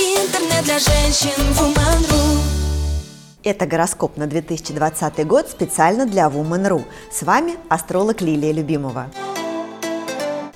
Интернет для женщин Woman.ru Это гороскоп на 2020 год специально для Woman.ru. С вами астролог Лилия Любимова.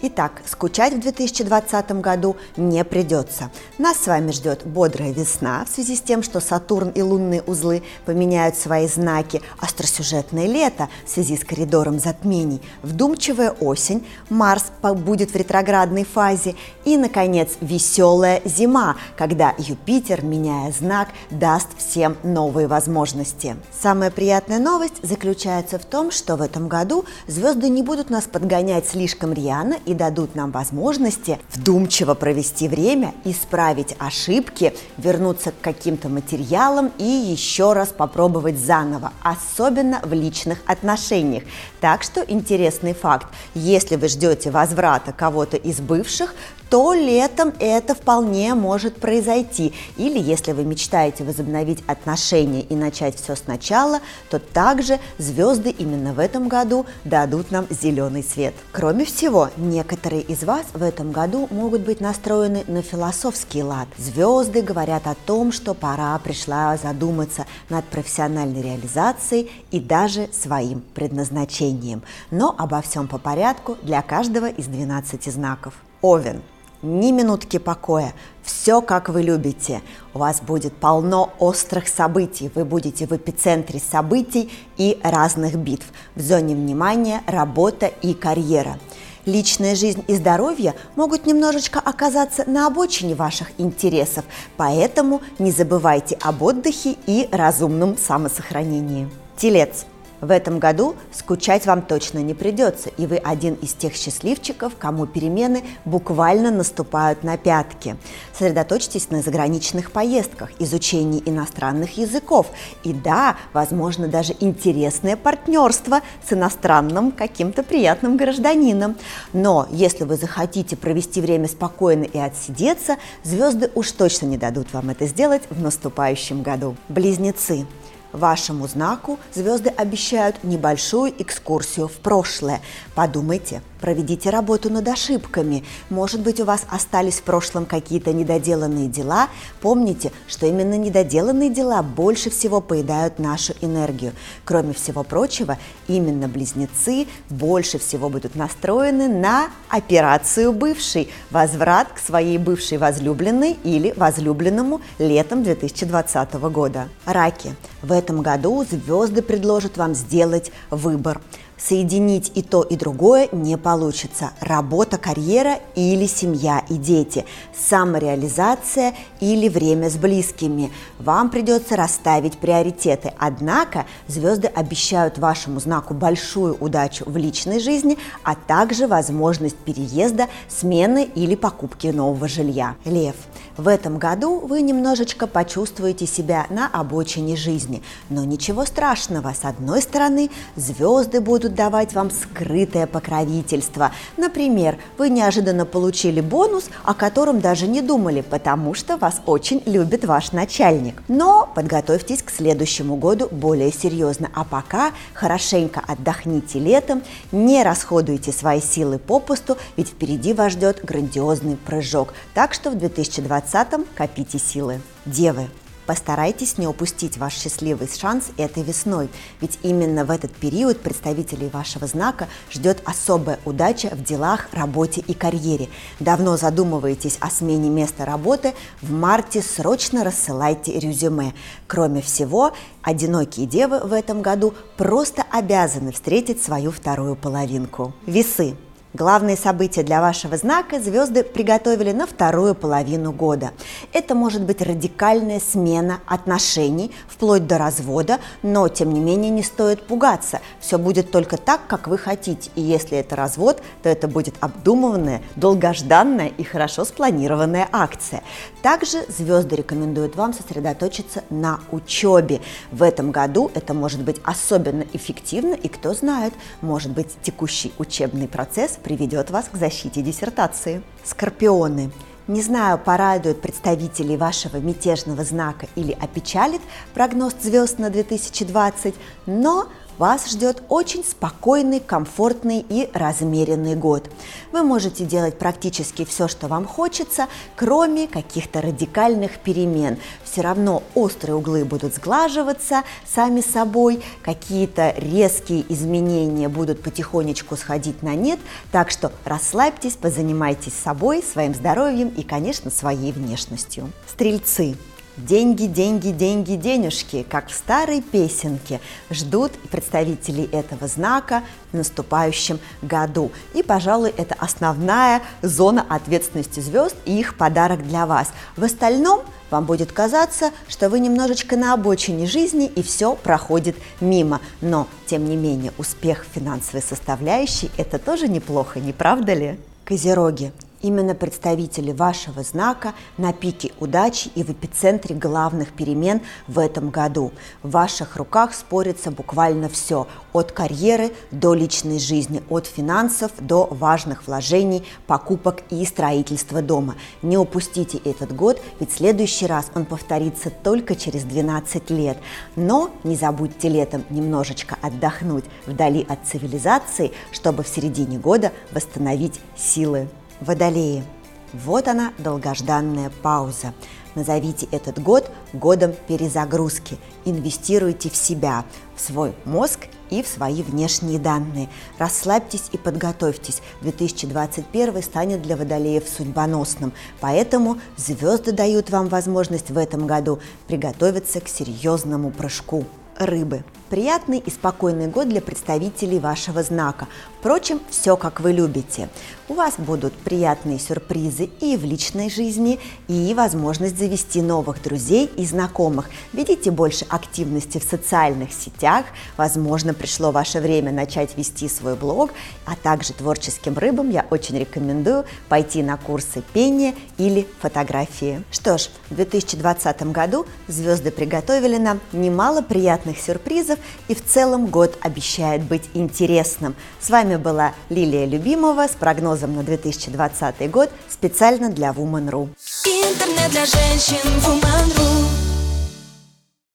Итак, скучать в 2020 году не придется. Нас с вами ждет бодрая весна в связи с тем, что Сатурн и лунные узлы поменяют свои знаки, остросюжетное лето в связи с коридором затмений, вдумчивая осень, Марс будет в ретроградной фазе и, наконец, веселая зима, когда Юпитер, меняя знак, даст всем новые возможности. Самая приятная новость заключается в том, что в этом году звезды не будут нас подгонять слишком рьяно и дадут нам возможности вдумчиво провести время, исправить ошибки, вернуться к каким-то материалам и еще раз попробовать заново, особенно в личных отношениях. Так что интересный факт, если вы ждете возврата кого-то из бывших, то летом это вполне может произойти. Или если вы мечтаете возобновить отношения и начать все сначала, то также звезды именно в этом году дадут нам зеленый свет. Кроме всего, некоторые из вас в этом году могут быть настроены на философский лад. Звезды говорят о том, что пора пришла задуматься над профессиональной реализацией и даже своим предназначением. Но обо всем по порядку для каждого из 12 знаков. Овен – ни минутки покоя, все как вы любите. У вас будет полно острых событий, вы будете в эпицентре событий и разных битв. В зоне внимания работа и карьера. Личная жизнь и здоровье могут немножечко оказаться на обочине ваших интересов, поэтому не забывайте об отдыхе и разумном самосохранении. Телец – в этом году скучать вам точно не придется, и вы один из тех счастливчиков, кому перемены буквально наступают на пятки. Сосредоточьтесь на заграничных поездках, изучении иностранных языков и, да, возможно, даже интересное партнерство с иностранным каким-то приятным гражданином. Но если вы захотите провести время спокойно и отсидеться, звезды уж точно не дадут вам это сделать в наступающем году. Близнецы. Вашему знаку звезды обещают небольшую экскурсию в прошлое. Подумайте, проведите работу над ошибками. Может быть, у вас остались в прошлом какие-то недоделанные дела. Помните, что именно недоделанные дела больше всего поедают нашу энергию. Кроме всего прочего, именно близнецы больше всего будут настроены на операцию бывшей, возврат к своей бывшей возлюбленной или возлюбленному летом 2020 года. Раки. В этом году звезды предложат вам сделать выбор. Соединить и то, и другое не получится. Работа, карьера или семья и дети. Самореализация или время с близкими. Вам придется расставить приоритеты. Однако звезды обещают вашему знаку большую удачу в личной жизни, а также возможность переезда, смены или покупки нового жилья. Лев. В этом году вы немножечко почувствуете себя на обочине жизни. Но ничего страшного. С одной стороны, звезды будут давать вам скрытое покровительство. Например, вы неожиданно получили бонус, о котором даже не думали, потому что вас очень любит ваш начальник. Но подготовьтесь к следующему году более серьезно. А пока хорошенько отдохните летом, не расходуйте свои силы попусту, ведь впереди вас ждет грандиозный прыжок. Так что в 2020 копите силы. Девы, Постарайтесь не упустить ваш счастливый шанс этой весной, ведь именно в этот период представителей вашего знака ждет особая удача в делах, работе и карьере. Давно задумываетесь о смене места работы, в марте срочно рассылайте резюме. Кроме всего, одинокие девы в этом году просто обязаны встретить свою вторую половинку. Весы. Главные события для вашего знака звезды приготовили на вторую половину года. Это может быть радикальная смена отношений, вплоть до развода, но тем не менее не стоит пугаться. Все будет только так, как вы хотите. И если это развод, то это будет обдуманная, долгожданная и хорошо спланированная акция. Также звезды рекомендуют вам сосредоточиться на учебе. В этом году это может быть особенно эффективно, и кто знает, может быть текущий учебный процесс приведет вас к защите диссертации. Скорпионы. Не знаю, порадует представителей вашего мятежного знака или опечалит прогноз звезд на 2020, но вас ждет очень спокойный, комфортный и размеренный год. Вы можете делать практически все, что вам хочется, кроме каких-то радикальных перемен. Все равно острые углы будут сглаживаться сами собой, какие-то резкие изменения будут потихонечку сходить на нет, так что расслабьтесь, позанимайтесь собой, своим здоровьем и, конечно, своей внешностью. Стрельцы. Деньги, деньги, деньги, денежки, как в старой песенке, ждут представителей этого знака в наступающем году. И, пожалуй, это основная зона ответственности звезд и их подарок для вас. В остальном вам будет казаться, что вы немножечко на обочине жизни и все проходит мимо. Но, тем не менее, успех финансовой составляющей – это тоже неплохо, не правда ли? Козероги. Именно представители вашего знака на пике удачи и в эпицентре главных перемен в этом году. В ваших руках спорится буквально все, от карьеры до личной жизни, от финансов до важных вложений, покупок и строительства дома. Не упустите этот год, ведь следующий раз он повторится только через 12 лет. Но не забудьте летом немножечко отдохнуть вдали от цивилизации, чтобы в середине года восстановить силы. Водолеи. Вот она, долгожданная пауза. Назовите этот год годом перезагрузки. Инвестируйте в себя, в свой мозг и в свои внешние данные. Расслабьтесь и подготовьтесь. 2021 станет для водолеев судьбоносным, поэтому звезды дают вам возможность в этом году приготовиться к серьезному прыжку. Рыбы. Приятный и спокойный год для представителей вашего знака. Впрочем, все как вы любите. У вас будут приятные сюрпризы и в личной жизни, и возможность завести новых друзей и знакомых. Ведите больше активности в социальных сетях. Возможно, пришло ваше время начать вести свой блог, а также творческим рыбам я очень рекомендую пойти на курсы пения или фотографии. Что ж, в 2020 году звезды приготовили нам немало приятных сюрпризов и в целом год обещает быть интересным. С вами была Лилия Любимова с прогнозом на 2020 год специально для Woman.ru. Интернет для женщин Woman.ru